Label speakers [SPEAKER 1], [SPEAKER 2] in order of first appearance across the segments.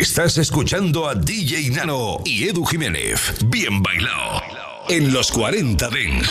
[SPEAKER 1] Estás escuchando a DJ Nano y Edu Jiménez. Bien bailado. En los 40 Dents.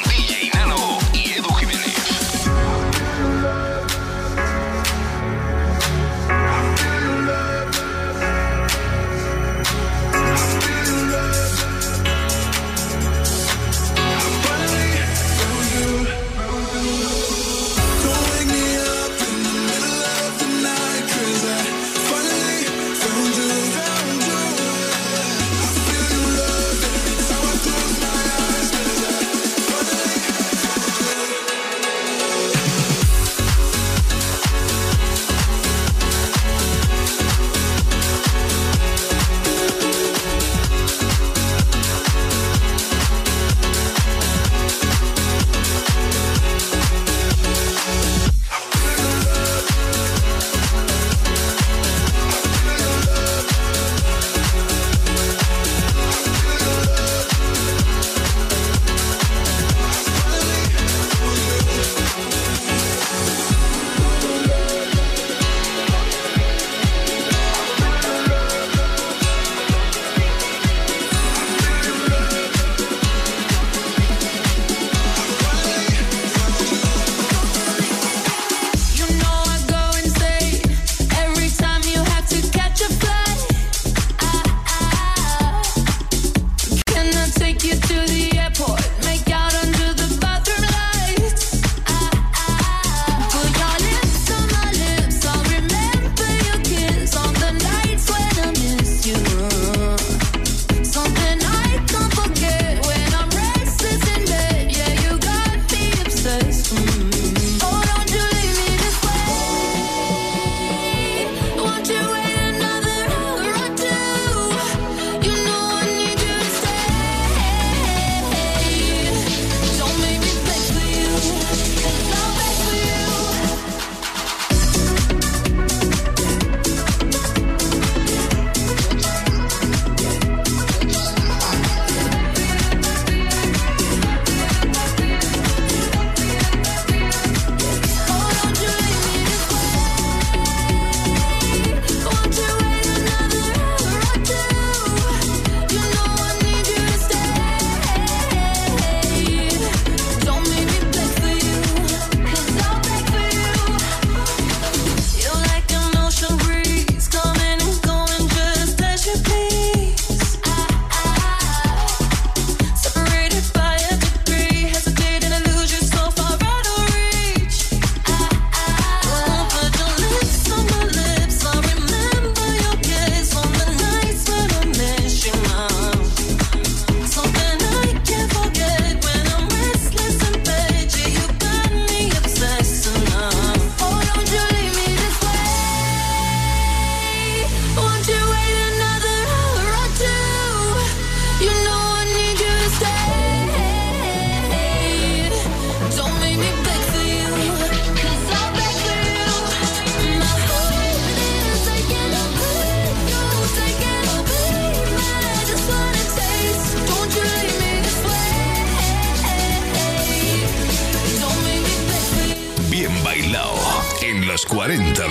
[SPEAKER 2] 40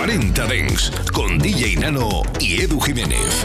[SPEAKER 3] 40 Dengs con DJ Nano y Edu Jiménez.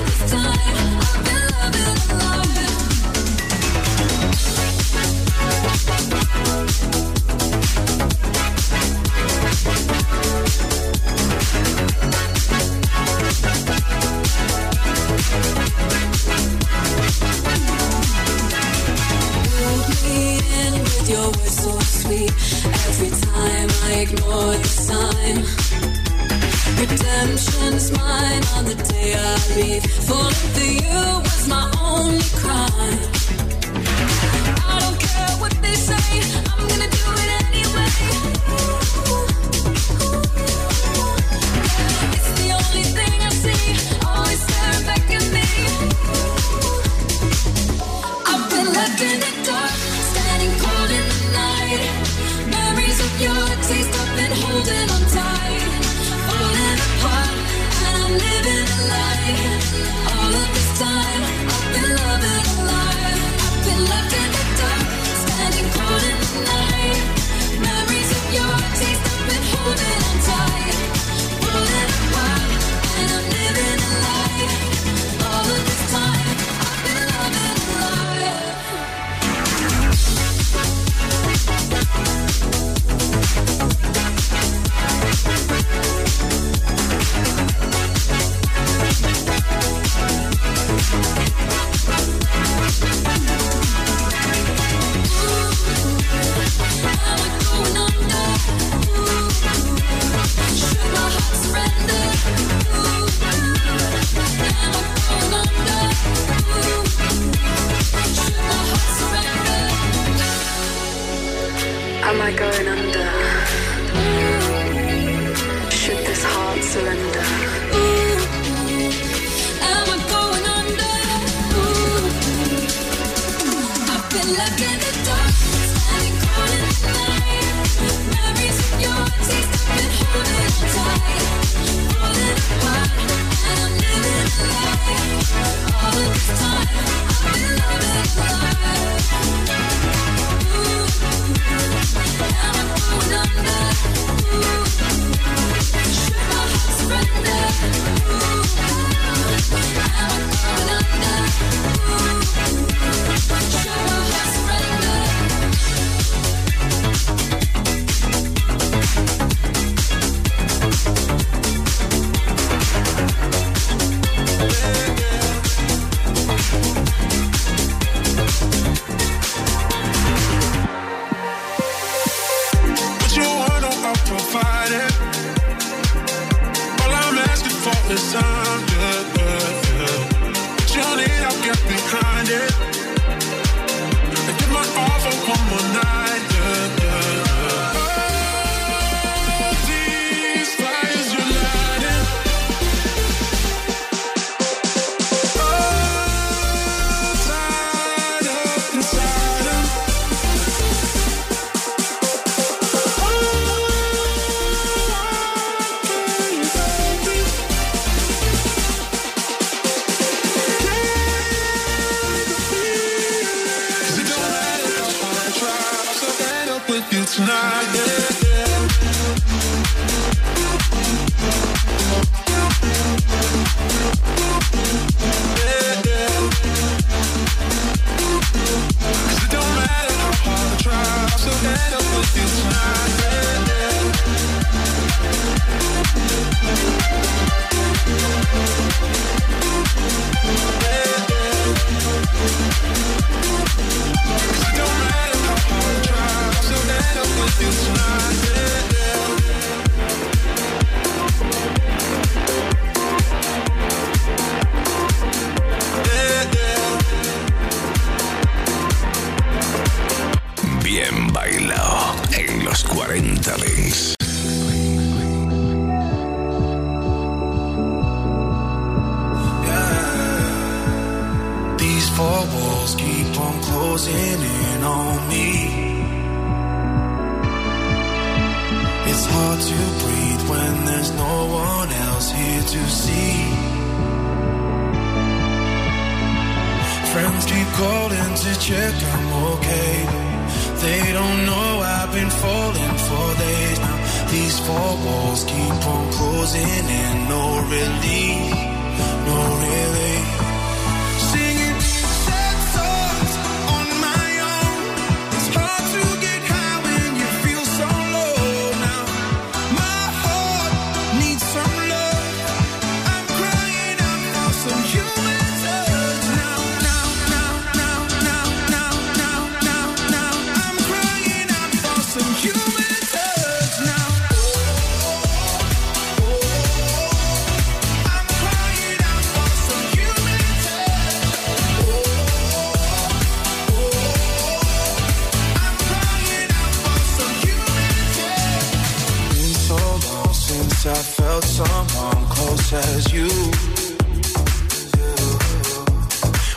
[SPEAKER 4] I felt someone close as you.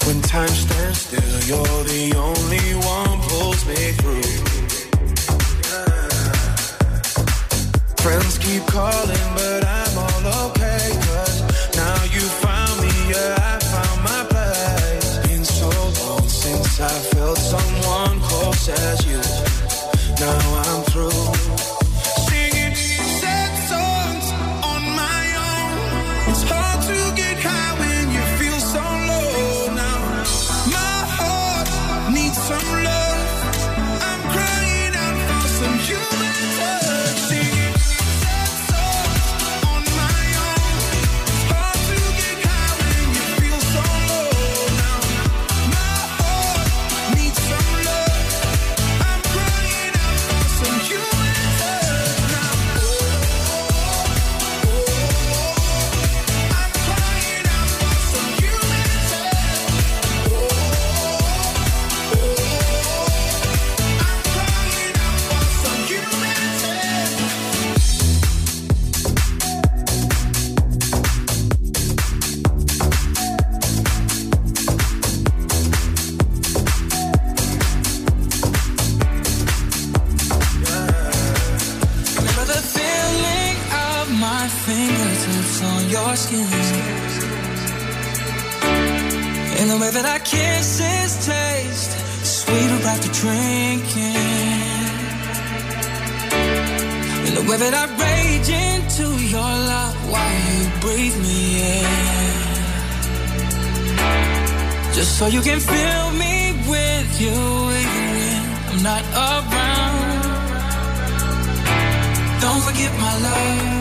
[SPEAKER 4] When time stands still, you're the only one pulls me through. Friends keep calling, but I'm all okay. Cause now you found me, yeah, I found my place. Been so long since I felt someone close as you. Now I'm through.
[SPEAKER 1] Just so you can fill me with you when I'm not around. Don't forget my love.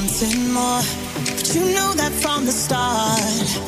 [SPEAKER 5] wanting more. But you know
[SPEAKER 6] that
[SPEAKER 7] from the
[SPEAKER 1] start.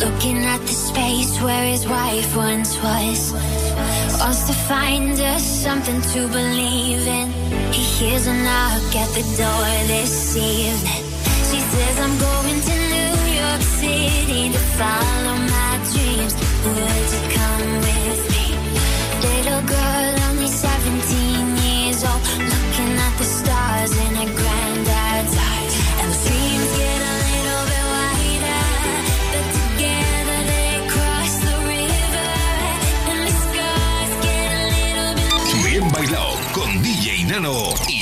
[SPEAKER 1] Looking at
[SPEAKER 3] the space where his wife once was. Wants to find us something to believe in. He hears a knock at the door this evening. She says, I'm going to New York City to follow my dreams. Would you come with me? Little girl, only 17.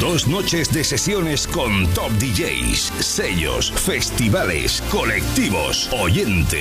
[SPEAKER 8] Dos noches de sesiones con top DJs, sellos, festivales, colectivos, oyentes